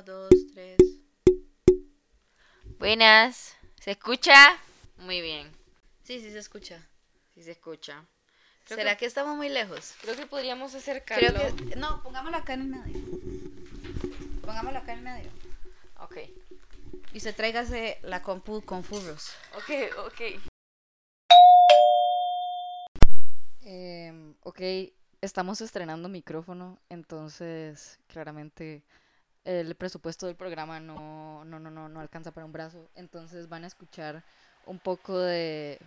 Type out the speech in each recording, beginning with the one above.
Uno, dos, tres. Buenas. ¿Se escucha? Muy bien. Sí, sí se escucha. Sí se escucha. Creo ¿Será que, que... estamos muy lejos? creo que podríamos acercarlo. Creo que... No, pongámoslo acá en el medio. Pongámoslo acá en el medio. Ok. Y se tráigase la compu con furros. Ok, ok. Em, ok, estamos estrenando micrófono, entonces claramente el presupuesto del programa no, no, no, no, no alcanza para un brazo. Entonces van a escuchar un poco de...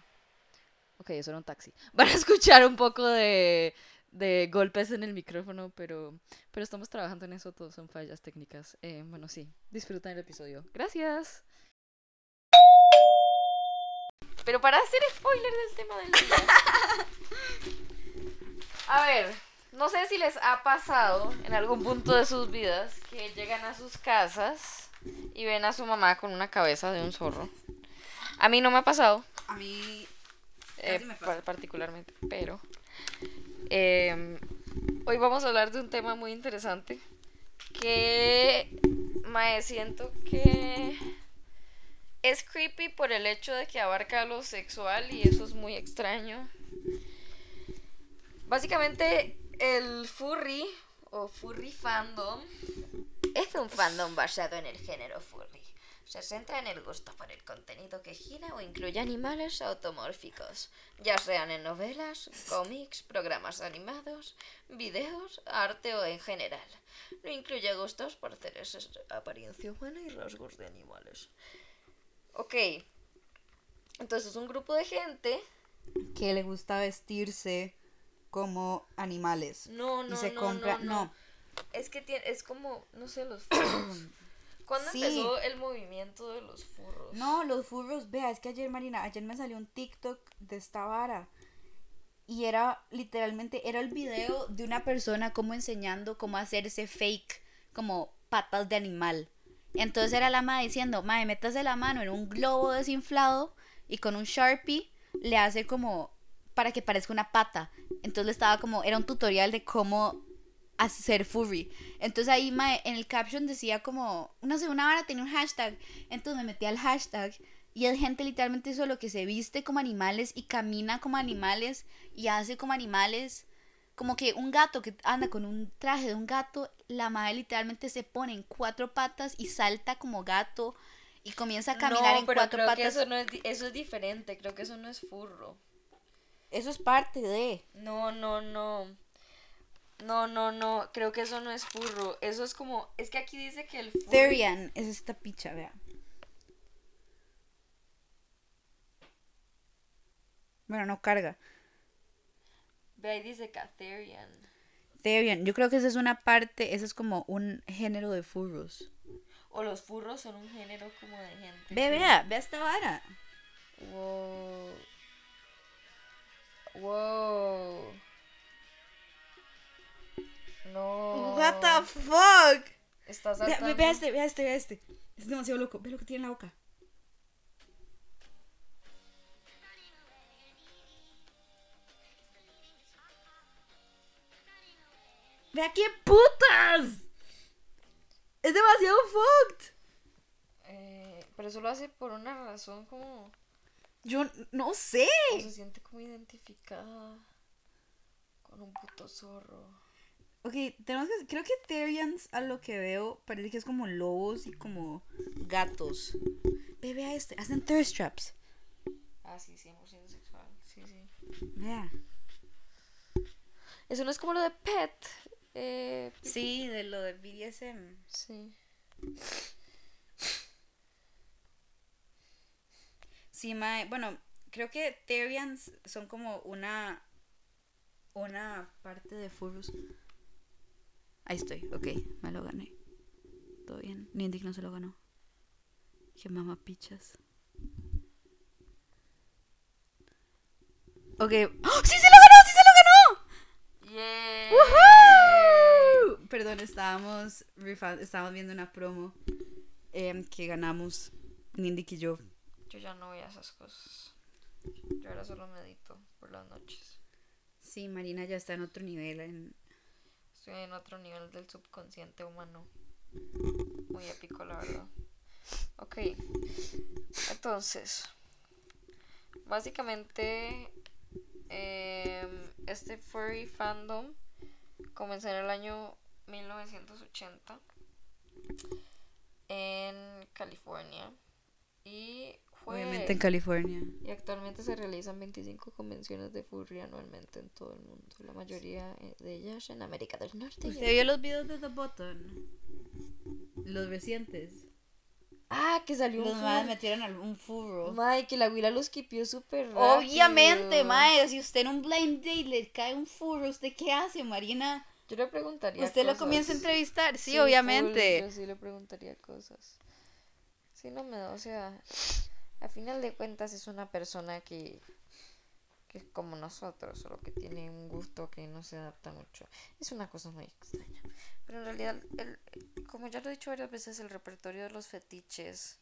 Ok, eso era un taxi. Van a escuchar un poco de, de golpes en el micrófono, pero, pero estamos trabajando en eso, todo son fallas técnicas. Eh, bueno, sí, disfrutan el episodio. Gracias. Pero para hacer spoiler del tema del día. A ver, no sé si les ha pasado en algún punto de sus vidas que llegan a sus casas y ven a su mamá con una cabeza de un zorro. A mí no me ha pasado, A mí... eh, me pasa. par- particularmente, pero eh, hoy vamos a hablar de un tema muy interesante que me siento que es creepy por el hecho de que abarca lo sexual y eso es muy extraño. Básicamente el furry o furry fandom es un fandom basado en el género furry. Se centra en el gusto por el contenido que gira o incluye animales automórficos, ya sean en novelas, cómics, programas animados, videos, arte o en general. No incluye gustos por seres apariencia humana y rasgos de animales. Ok. Entonces es un grupo de gente. Que le gusta vestirse como animales. No, no, y se no, compra... no, no. Es que tiene, es como, no sé, los furros. ¿Cuándo Sí. empezó el movimiento de los furros? No, los furros, vea, es que ayer, Marina, ayer me salió un TikTok de esta vara. Y era literalmente, era el video de una persona como enseñando cómo hacerse fake, como patas de animal. Entonces era la madre diciendo, madre, métase la mano en un globo desinflado y con un Sharpie le hace como para que parezca una pata. Entonces le estaba como, era un tutorial de cómo hacer furry. Entonces ahí mae, en el caption decía como, no sé, una vara tenía un hashtag. Entonces me metí al hashtag y es gente literalmente solo que se viste como animales y camina como animales y hace como animales. Como que un gato que anda con un traje de un gato, la madre literalmente se pone en cuatro patas y salta como gato y comienza a caminar no, en pero cuatro creo patas. que eso no es eso es diferente, creo que eso no es furro. Eso es parte de. No, no, no. No, no, no, creo que eso no es furro. Eso es como, es que aquí dice que el furry Therian es esta picha, vea. Bueno, no carga. Ve ahí dice Catherian. Therian, yo creo que esa es una parte, ese es como un género de furros. O los furros son un género como de gente. Ve, que- vea, vea esta vara. Wow. Wow. No. What the fuck? Estás Vea, saltando. ve- vea este, vea este, vea este. Es demasiado loco. Ve lo que tiene en la boca. Vea qué putas. Es demasiado fucked. Eh, pero eso lo hace por una razón como. Yo no sé. o se siente como identificada con un puto zorro. Ok, tenemos que. Creo que Therians, a lo que veo, parece que es como lobos y como gatos. Ve, vea este. Hacen thirst traps. Ah, sí, 100% sexual. Sí, sí. Vea. Eso no es como lo de Pet. Eh, Sí, de lo de BDSM. sí. Sí, mae. Bueno, creo que Therians son como una. Una parte de furros. Ahí estoy, ok, me lo gané. Todo bien. Nindy no se lo ganó. Qué mamá pichas. Ok. ¡Oh, ¡Sí se lo ganó! ¡Sí se lo ganó! Yeah. ¡Woohoo! Perdón, estábamos, estábamos viendo una promo em, que ganamos Nindy y yo. Yo ya no voy esas cosas. Yo ahora solo medito por las noches. Sí, Marina ya está en otro nivel. En... Estoy en otro nivel del subconsciente humano. Muy épico, la verdad. Ok. Entonces, básicamente, em, este furry fandom comenzó en el año 1980 en California y fue Obviamente en California. y actualmente se realizan 25 convenciones de furry anualmente en todo el mundo, la mayoría eh, de ellas en América del Norte. ¿Usted vio los videos de The Button? Los recientes. Ah, que salió Los un furry. metieron algún furro. Mae, que la huila los quipió súper. Obviamente, mae, si usted en un blind date le cae un furro, ¿usted qué hace, Marina? Yo le preguntaría Usted lo comienza a entrevistar, sí, Sí, obviamente. full, yo sí le preguntaría cosas. Sí, no me da, o sea, a final de cuentas es una persona que, que es como nosotros, solo que tiene un gusto que no se adapta mucho. Es una cosa muy extraña. Pero en realidad, el, como ya lo he dicho varias veces, el repertorio de los fetiches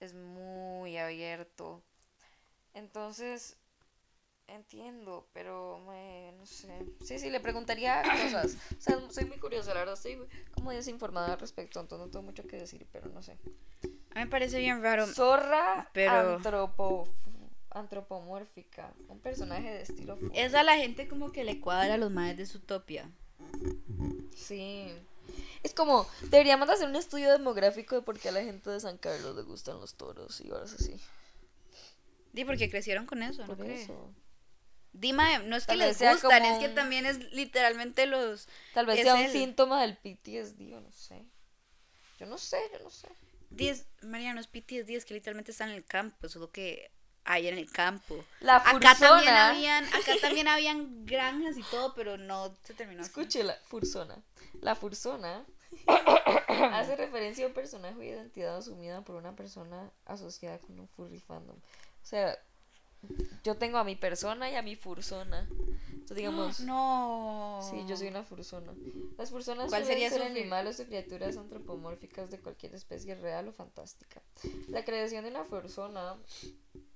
es muy abierto. Entonces, entiendo, pero me, no sé. Sí, sí, le preguntaría cosas. O sea, soy muy curiosa, la verdad, estoy como desinformada al respecto, entonces no tengo mucho que decir, pero no sé. A mí me parece bien raro. Zorra pero- antropo, antropomórfica, un personaje de estilo fu- Es a la gente como que le cuadra a los madres de su topia. Sí. Es como, deberíamos hacer un estudio demográfico de por qué a la gente de San Carlos le gustan los toros y ahora así. Di, porque crecieron con eso, ¿no Por cree? eso. Dima, no es que les gustan, es que un- también es literalmente los... Tal vez Es sea un el- síntoma del PTSD, yo no sé. Yo no sé, yo no sé. 10, Mariano, es PTSD, que literalmente están en el campo, solo que hay en el campo. La Acá fursona. también habían, acá también habían granjas y todo, pero no se terminó así. Escuche la fursona. La fursona hace referencia a un personaje o identidad asumida por una persona asociada con un furry fandom. O sea, yo tengo a mi persona y a mi fursona. Entonces, digamos, No. sí, yo soy una fursona. Las fursonas ¿Cuál sería ser animales o criaturas antropomórficas de cualquier especie real o fantástica. La creación de una fursona,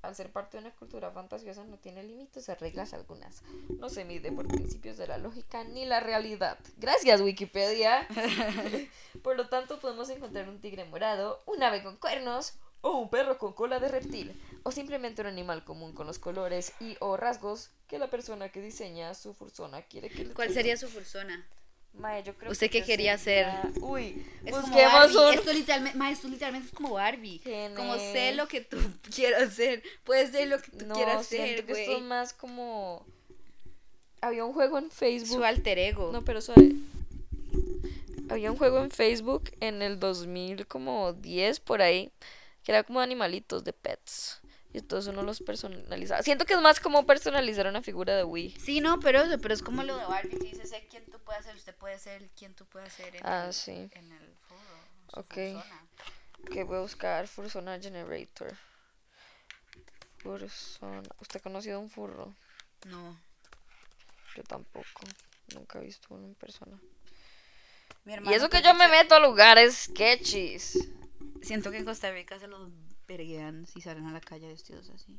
al ser parte de una cultura fantasiosa, no tiene límites o reglas algunas. No se mide por principios de la lógica ni la realidad. Gracias, Wikipedia. por lo tanto, podemos encontrar un tigre morado, un ave con cuernos o un perro con cola de reptil. O simplemente un animal común con los colores y o rasgos que la persona que diseña su fursona quiere que le ¿Cuál sería su fursona? Mae, yo creo ¿Usted que qué quería sería- Uy, Es busquemos un... Esto literalmente, ma, esto literalmente es como Barbie. ¿Quién Como sé lo que tú quieras hacer. Puedes ser lo que tú No, quieras ser, que esto es güey. más como... Había un juego en Facebook... Su alter ego. No, pero suave. Había un juego en Facebook en el 2000 como 10 por ahí, que era como animalitos de pets. Y entonces uno los personalizaba. Siento que es más como personalizar una figura de Wii. Sí, no, pero eso, pero es como lo de Barbie que dice, sé quién tú puedes ser, usted puede ser quien tú puedes ser en Ah, el, sí. en el su Ok. fursona. Que voy a buscar Fursona Generator. Fursona. ¿Usted ha conocido un furro? No. Yo tampoco. Nunca he visto uno en persona. Mi Y eso que yo me meto a lugares sketchies. Siento que en Costa Rica se los verguean si salen a la calle vestidos así.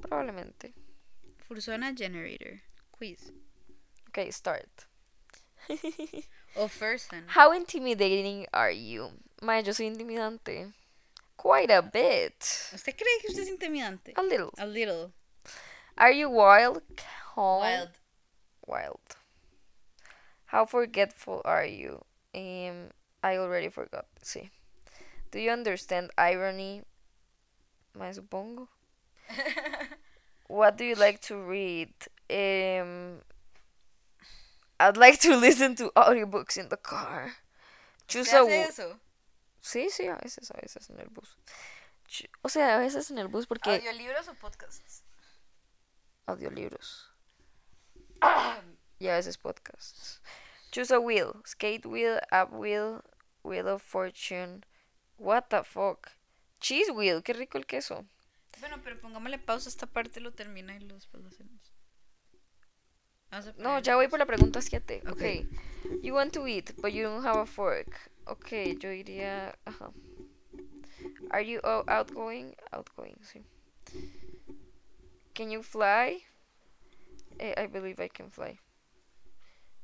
Probablemente. Fursona Generator. Quiz. Ok, start. O Furson. How intimidating are you? Mae, yo soy intimidante. Quite a bit. ¿Usted cree que usted es intimidante? A little. A little. Are you wild? Calm? Wild. Wild. How forgetful are you? Um, I already forgot. Sí. Do you understand irony? Mae, supongo. What do you like to read? Um, I'd like to listen to audiobooks in the car. Choose ¿Usted a eso? Sí, sí, a veces, a veces en el bus. O sea, a veces en el bus porque ¿Audiolibros o podcasts? audiolibros. y a veces podcasts. Choose a wheel. Skate wheel, up wheel, wheel of fortune. What the fuck? Cheese wheel, qué rico el queso. Bueno, pero pongámosle pausa a esta parte, lo termina y lo- después lo hacemos. No, ya voy por la pregunta 7. Ok. Okay. You want to eat, but you don't have a fork. Ok, yo diría. Ajá. Are you outgoing? Outgoing, sí. Can you fly? Eh, I believe I can fly.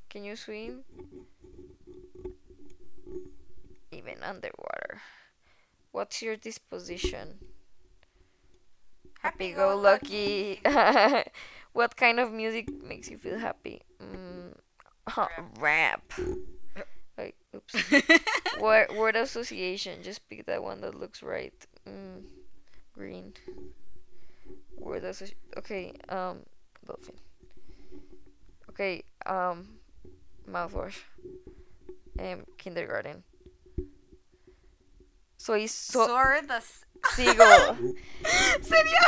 Can you swim? Even underwater. What's your disposition? Happy go lucky. what kind of music makes you feel happy? Mm, rap. Wait, oops. word, word association. Just pick that one that looks right. Mm, green. Word association. Okay, um, dolphin. Okay, um, mouthwash. Um, kindergarten. Soy so. Sigo. Sería,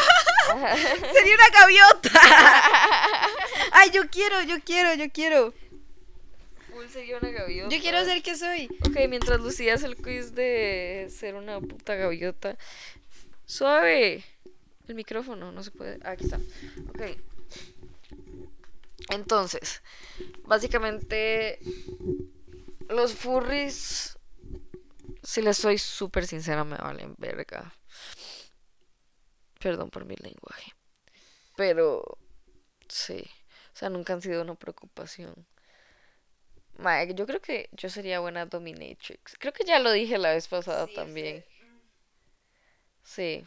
sería una gaviota. Ay, yo quiero, yo quiero, yo quiero. Full sería una gaviota. Yo quiero ser que soy. Ok, mientras Lucía hace el quiz de ser una puta gaviota. Suave. El micrófono, no se puede. Ah, aquí está. Ok. Entonces, básicamente, los furries, si les soy súper sincera, me valen verga. Perdón por mi lenguaje. Pero, sí. O sea, nunca han sido una preocupación. Mae, yo creo que yo sería buena dominatrix. Creo que ya lo dije la vez pasada también. Sí.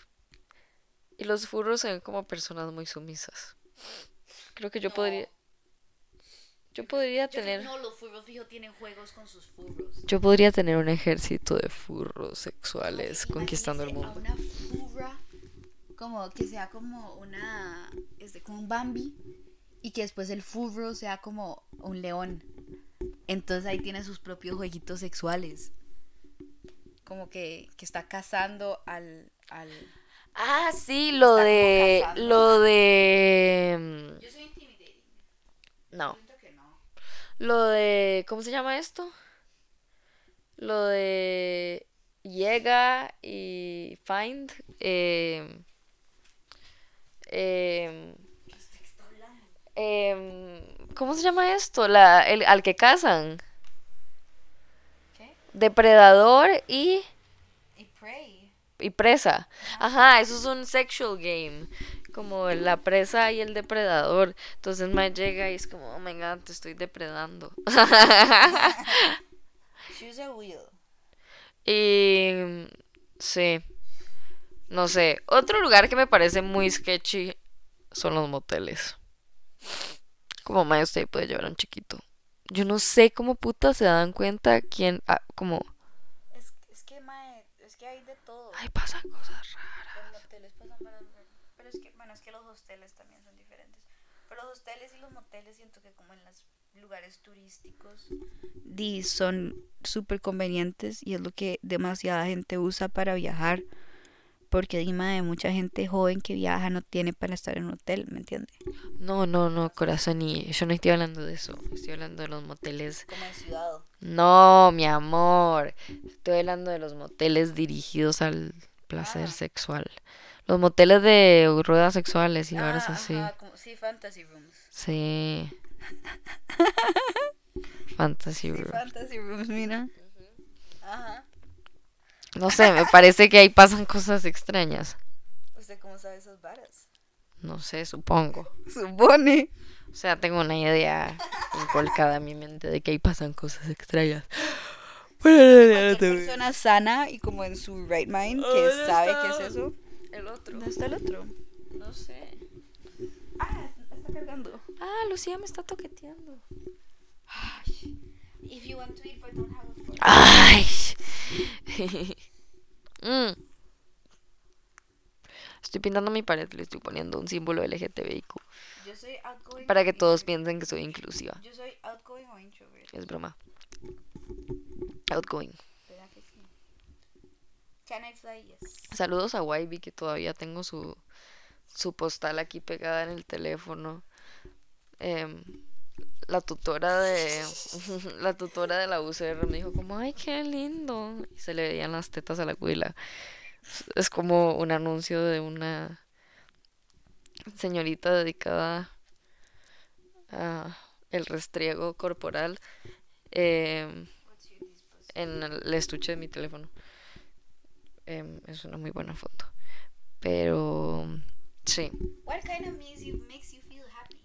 Y los furros se ven como personas muy sumisas. Creo que yo podría. Yo podría tener. No, los furros fijo tienen juegos con sus furros. Yo podría tener un ejército de furros sexuales conquistando el mundo. A una furra como que sea como una este como un Bambi y que después el furro sea como un león. Entonces ahí tiene sus propios jueguitos sexuales. Como que, que está cazando al al Ah, sí, lo de. Lo de. Yo soy intimidating. mm, que no. Lo de. ¿Cómo se llama esto? Lo de. Llega y find. Eh, em, em, ¿Cómo se llama esto? La, el, al que cazan. ¿Qué? Depredador y, Y prey. y presa. Ajá, eso es un sexual game. Como la presa y el depredador. Entonces me llega y es como, oh my god, te estoy depredando. Choose a wheel. Y sí, no sé. Otro lugar que me parece muy sketchy son los moteles. Como más usted puede llevar a un chiquito. Yo no sé cómo puta se dan cuenta quién, ah, como, Es, es que mae, es que hay de todo. ay, pasan cosas raras. Los moteles pasan para Pero es que, bueno, es que los hosteles también son diferentes. Hosteles y los moteles siento que como en los lugares turísticos di, son súper convenientes y es lo que demasiada gente usa para viajar. Porque Dima de mucha gente joven que viaja no tiene para estar en un hotel, ¿me entiendes? No, no, no, corazón, y yo no estoy hablando de eso. Estoy hablando de los moteles. Como en ciudad. No, mi amor. Estoy hablando de los moteles dirigidos al placer Ah. sexual. Los moteles de ruedas sexuales y ahora es así. como, sí, fantasy rooms. Sí. Fantasy Sí, Room. fantasy rooms, mira. Ajá. No sé, me parece que ahí pasan cosas extrañas. ¿Usted cómo sabe esas varas? No sé, supongo. Supone. O sea, tengo una idea incolcada en mi mente de que ahí pasan cosas extrañas. Cualquier persona sana y como en su right mind que ¿Dónde sabe qué es eso. El otro. ¿Dónde está el otro? No sé. Ah, está cargando. Ah, Lucía me está toqueteando. If you want to eat but don't have a fork. Ay. Mm. Estoy pintando mi pared, le estoy poniendo un símbolo LGTBIQ Yo soy outgoing. para que todos piensen que soy inclusiva. Yo soy outgoing o introvert. Es broma. Outgoing. ¿Verdad que sí? Can I fly? Yes. Saludos a YB que todavía tengo su, su postal aquí pegada en el teléfono. Em, la tutora de la tutora de la UCR me dijo como ay qué lindo y se le veían las tetas a la cuila. Es- como un anuncio de una señorita dedicada a el restriego corporal em, en el estuche de mi teléfono. Em, es una muy buena foto. Pero sí, What kind of music makes you feel happy?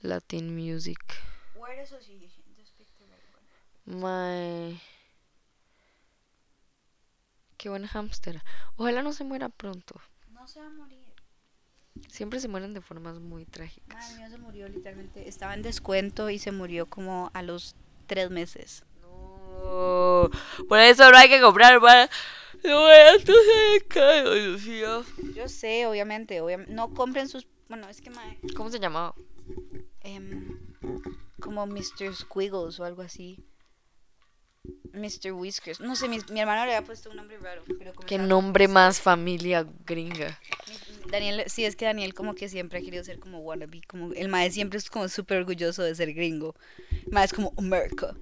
Latin music. Word association. Just pick the right one. My Qué buen hámster. Ojalá no se muera pronto. No se va a morir. Siempre se mueren de formas muy trágicas. Madre mía, se murió literalmente. Estaba en descuento y se murió como a los tres meses. Por eso no hay que comprar para. Yo sé, obviamente, obviam- No compren sus. Bueno, es que mae, ¿Cómo se llamaba? em, como Mr. Squiggles o algo así. Mr. Whiskers. No sé, mi, mi hermano le había puesto un nombre raro. Pero como Qué nombre más familia gringa. Daniel, sí, es que Daniel como que siempre ha querido ser como wannabe, como el mae siempre es como súper orgulloso de ser gringo. El mae es como America.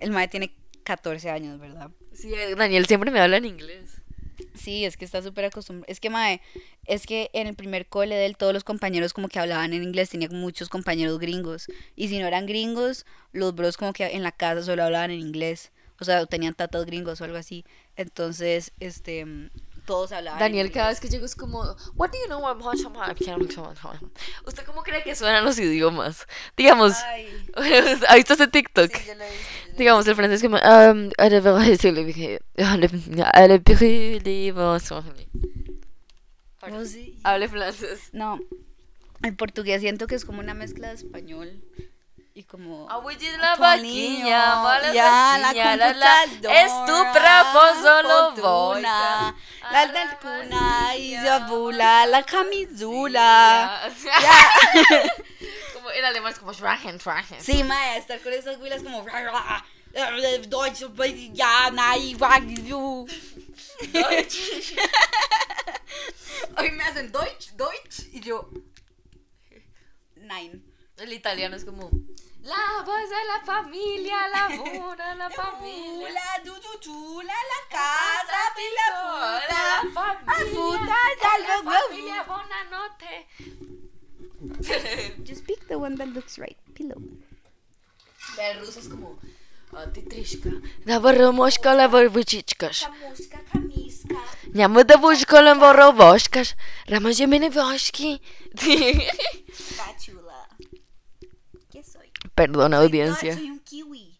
El mae tiene 14 años, ¿verdad? Sí, eh, Daniel siempre me habla en inglés. Sí, es que está súper acostumbrado. Es que mae, es que en el primer cole de él todos los compañeros como que hablaban en inglés, tenía muchos compañeros gringos. Y si no eran gringos, los bros como que en la casa solo hablaban en inglés. O sea, tenían tatas gringos o algo así. Entonces, este, todos hablaban. en Daniel cada vez que llego es como, What do you know about ¿Usted cómo cree que suenan los idiomas? Digamos, Ay, ¿ha visto ese TikTok? sí, yo lo he visto, yo lo Digamos, el francés como, um. Sí. Hable francés. No, el portugués siento que es como una mezcla de español y como... Abuelita la Toninho, vaquinha, mala ya, la vaquinha, la, la, computadora, es tu bravo solo voy. la delcuna y bula, la camisula. Ya. Como el alemán es como Schwachen, Schwachen. Sí, mae, estar con esas huilas como... Deutsch, ja, nein, du. Hoy me hacen Deutsch, Deutsch y yo... Nine. El italiano es como la voz de la familia, la buna, la familia. Ula, du, du, du, la, la casa, pila, La puta. familia, puta, la ya lo familia, buonanotte. Just pick the one that looks right. Pillow. El ruso es como a ti trishka. La borromoshka, la borbuchichkas. Kamuska, kamiska. Llamo de bushko, la borrovoshkas. Ramos yemene Soy audiencia. Soy un kiwi.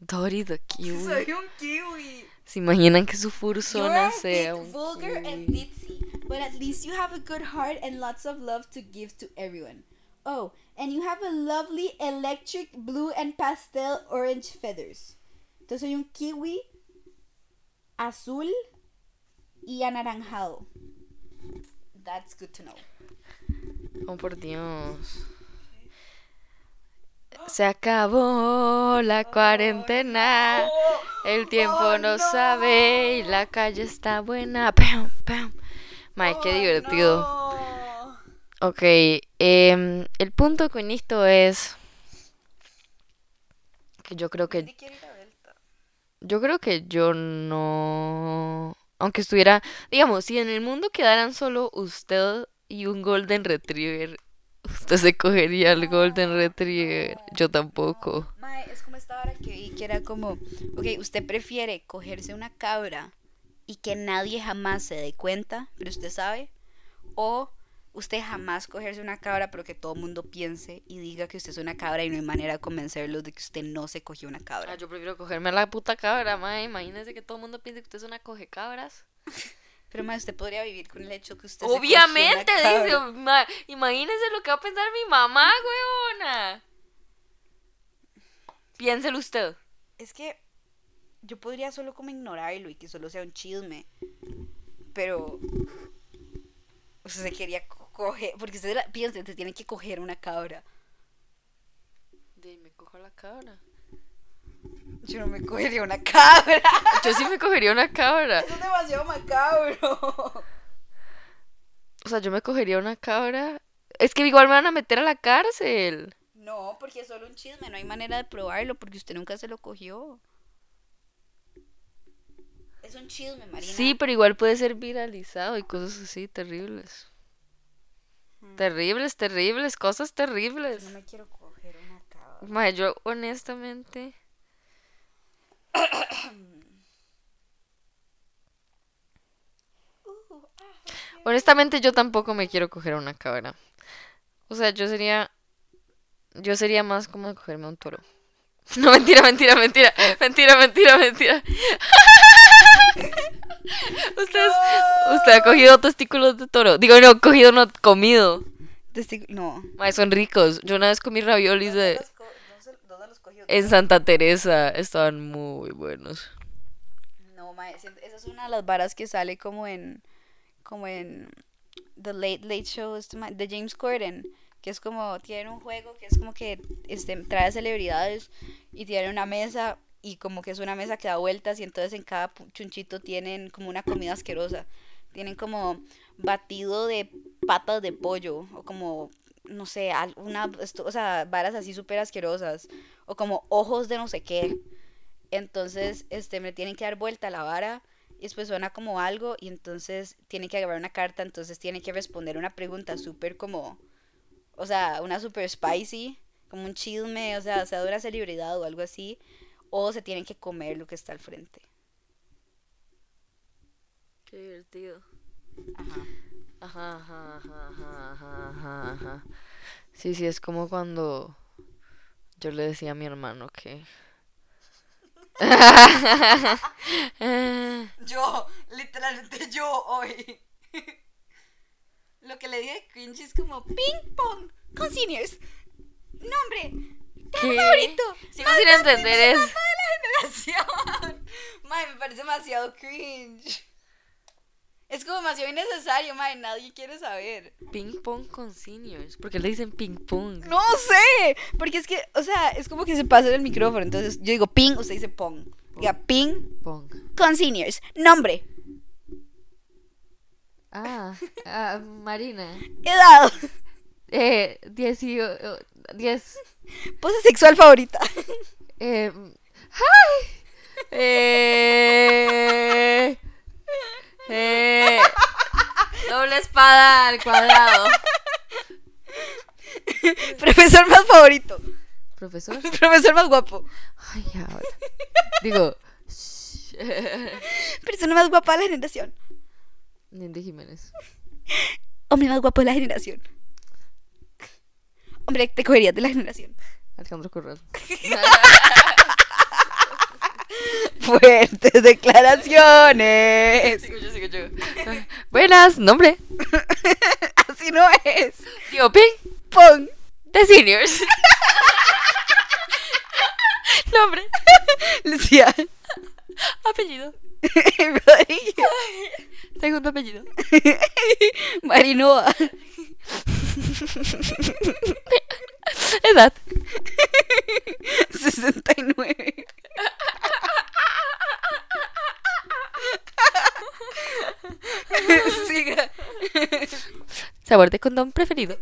Dory the kiwi. Soy un kiwi. ¿Se imaginan que su fursona sea un vulgar and kiwi? ditzy, but at least you have a good heart and lots of love to give to everyone. Oh, and you have a lovely electric blue and pastel orange feathers. Entonces soy un kiwi azul y anaranjado. That's good to know. Oh, por Dios. Se acabó la cuarentena. El tiempo no sabe y la calle está buena. Pam, pam. Mae, qué divertido. Ok, em, el punto con esto es que yo creo que yo creo que yo no aunque estuviera, digamos, si en el mundo quedaran solo usted y un golden retriever, usted se cogería el golden retriever. Yo tampoco. Mae, es como esta hora que vi que era como, ok, usted prefiere cogerse una cabra y que nadie jamás se dé cuenta, pero usted sabe, o usted jamás cogerse una cabra pero que todo el mundo piense y diga que usted es una cabra y no hay manera de convencerlos de que usted no se cogió una cabra. Ah, yo prefiero cogerme a la puta cabra, mae. Imagínese que todo el mundo piense que usted es una coge cabras. Pero mae, usted podría vivir con el hecho que usted se Obviamente, cabra. dice, ma- imagínese lo que va a pensar mi mamá, weona. Piénselo usted. Es que yo podría solo como ignorarlo y que solo sea un chisme. Pero. Usted se quería co- coger. Porque usted la- piensa, usted tiene que coger una cabra. me cojo la cabra. Yo no me cogería una cabra. Yo sí me cogería una cabra. Eso es demasiado macabro. O sea, yo me cogería una cabra. Es que igual me van a meter a la cárcel. No, porque es solo un chisme. No hay manera de probarlo porque usted nunca se lo cogió. Es un chisme, Marina. Sí, pero igual puede ser viralizado y cosas así terribles. Terribles, terribles, cosas terribles. No me quiero coger una cabra. Yo honestamente. Honestamente, yo tampoco me quiero coger una cabra. O sea, yo sería. Yo sería más como cogerme un toro. No, mentira, mentira, mentira. Mentira, mentira, mentira. Usted, es- usted ha cogido testículos de toro. Digo, no, cogido, no, comido. Testi- No. Mae, son ricos. Yo una vez comí raviolis de... ¿Dónde los cogió? En Santa Teresa. Estaban muy buenos. No, siento- esa es una de las varas que sale como en como en The Late Late Show este de James Corden, que es como tiene un juego que es como que este trae celebridades y tiene una mesa y como que es una mesa que da vueltas y entonces en cada chunchito tienen como una comida asquerosa. Tienen como batido de patas de pollo o como no sé, una o sea, varas así súper asquerosas o como ojos de no sé qué. Entonces, este, me tienen que dar vuelta la vara y después suena como algo y entonces tiene que agarrar una carta, entonces tiene que responder una pregunta súper como, o sea, una súper spicy, como un chisme, o sea, sea de una celebridad o algo así, o se tienen que comer lo que está al frente. Qué divertido. Ajá. Ajá, ajá, ajá, ajá, ajá, ajá, ajá. Sí, sí, es como cuando yo le decía a mi hermano que... Yo, literalmente yo hoy. Lo que le dije cringe es como ping pong con seniors. Nombre, ¿Qué? favorito. Sigo sin entender eso. generación. Me parece demasiado cringe. Es como demasiado innecesario, mae, nadie quiere saber. Ping pong con seniors. ¿Por qué le dicen ping pong? No sé, porque es que, o sea, es como que se pasa el micrófono, entonces yo digo ping, usted dice pong. Diga ping Pong. con seniors. Nombre, Ah, ah, Marina. edad, Eh, 10 y... 10. pose sexual favorita. Eh, ¡Ay! Eh, eh, doble espada al cuadrado. Profesor más favorito. ¿Profesor? Profesor más guapo. Ay, ahora. Digo. Persona más guapa de la generación. Nindy Jiménez. Hombre más guapo de la generación. Hombre, te cogerías de la generación. Alejandro Corral. Fuertes declaraciones. Sigo yo, sigo yo. Buenas, nombre. Así no es. Digo, ping. Pong. De seniors. nombre. Lucía. Apellido. Rodríguez. Segundo apellido. Marinoa. Edad. 69. Siga. Sabor de condón preferido.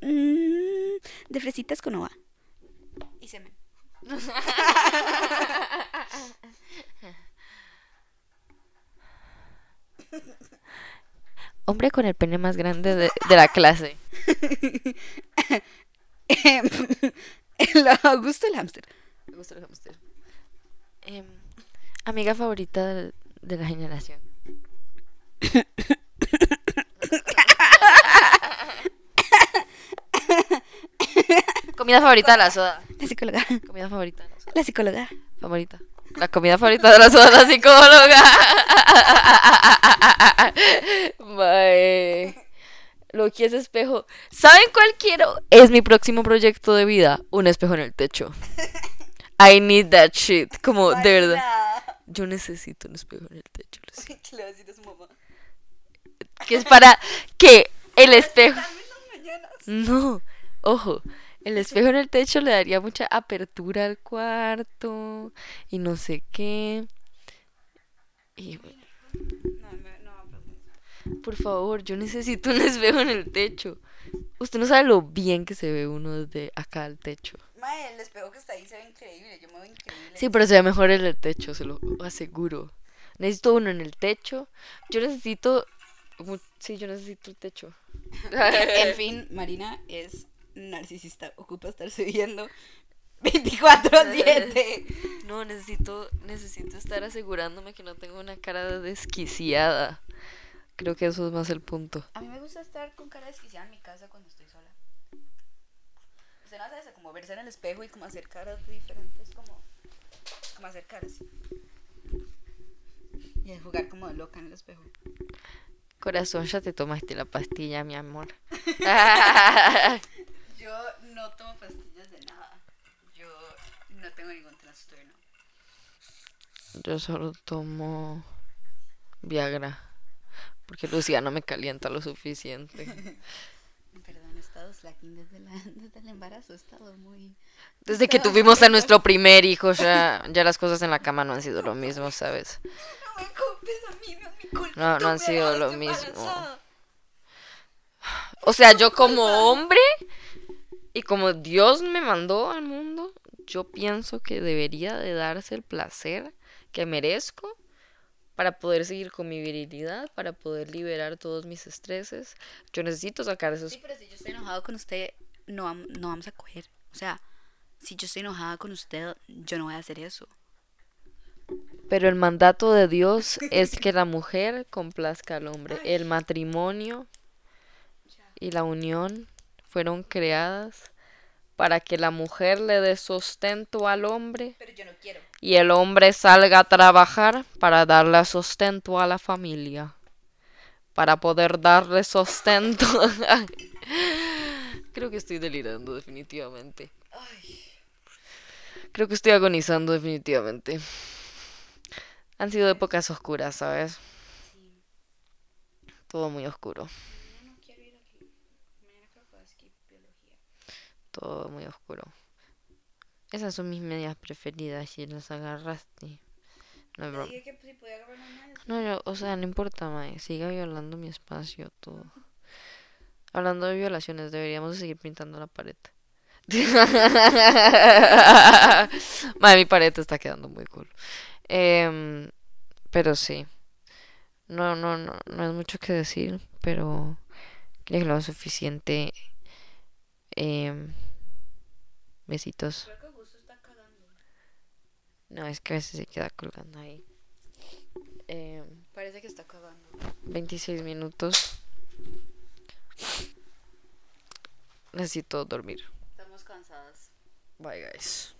Mm, de fresitas con ova. Y semen. Hombre con el pene más grande de, de la clase. El Augusto el hámster. Me gusta el hamster. Em, amiga favorita de, de la generación. Comida favorita de la soda. La psicóloga. Comida favorita de la soda. La psicóloga. Favorita. La comida favorita de la soda, la psicóloga. Lo que es espejo. ¿Saben cuál quiero? Es mi próximo proyecto de vida. Un espejo en el techo. I need that shit. Como, de verdad. Yo necesito un espejo en el techo. lo siento. ¿Qué le va a decir a su mamá? Que es para que el espejo. No, ojo. El espejo en el techo le daría mucha apertura al cuarto y no sé qué. Y por favor, yo necesito un espejo en el techo. Usted no sabe lo bien que se ve uno desde acá al techo. Mae, el espejo que está ahí se ve increíble. Yo me veo increíble. Sí, pero se ve mejor en el techo, se lo aseguro. Necesito uno en el techo. Yo necesito. Sí, yo necesito el techo. En fin, Marina es narcisista. Ocupa estarse viendo 24-7. No, necesito, necesito estar asegurándome que no tengo una cara de desquiciada. Creo que eso es más el punto. A mí me gusta estar con cara desquiciada en mi casa cuando estoy sola. Eso, como verse en el espejo y como hacer caras diferentes, como, como hacer caras. Y jugar como loca en el espejo. Corazón, ya te tomaste la pastilla, mi amor. Yo no tomo pastillas de nada. Yo no tengo ningún trastorno. Yo solo tomo Viagra. Porque Lucía no me calienta lo suficiente. Estado slacking desde, la, desde el embarazo. He estado muy... Desde que tuvimos a nuestro primer hijo, ya, ya las cosas en la cama no han sido lo mismo, ¿sabes? No me culpes a mí, no es mi culpa. No, no han sido lo mismo. O sea, yo como hombre y como Dios me mandó al mundo, yo pienso que debería de darse el placer que merezco para poder seguir con mi virilidad, para poder liberar todos mis estreses. Yo necesito sacar esos... Sí, pero si yo estoy enojado con usted, no, no vamos a coger. O sea, si yo estoy enojada con usted, yo no voy a hacer eso. Pero el mandato de Dios es que la mujer complazca al hombre. El matrimonio y la unión fueron creadas para que la mujer le dé sustento al hombre Pero yo no quiero. y el hombre salga a trabajar para darle sustento a la familia. Para poder darle sustento. Creo que estoy delirando definitivamente. Creo que estoy agonizando definitivamente. Han sido épocas oscuras, ¿sabes? Todo muy oscuro. No, no quiero ir aquí. Mañana creo que voy a skip biología. Todo muy oscuro. Esas son mis medias preferidas y las agarraste. No, que si podía media. No, yo- o sea, no importa, Mae. Siga violando mi espacio, todo. Hablando de violaciones, deberíamos de seguir pintando la pared. Mae, mi pared está quedando muy cool. Em, pero sí. No, no, no, no es mucho que decir, pero creo que lo suficiente. Em, besitos. Creo que Augusto está cagando. No, es que a veces se queda colgando ahí. Em, Parece que está cagando. 26 minutos. Necesito dormir. Estamos cansadas. Bye, guys.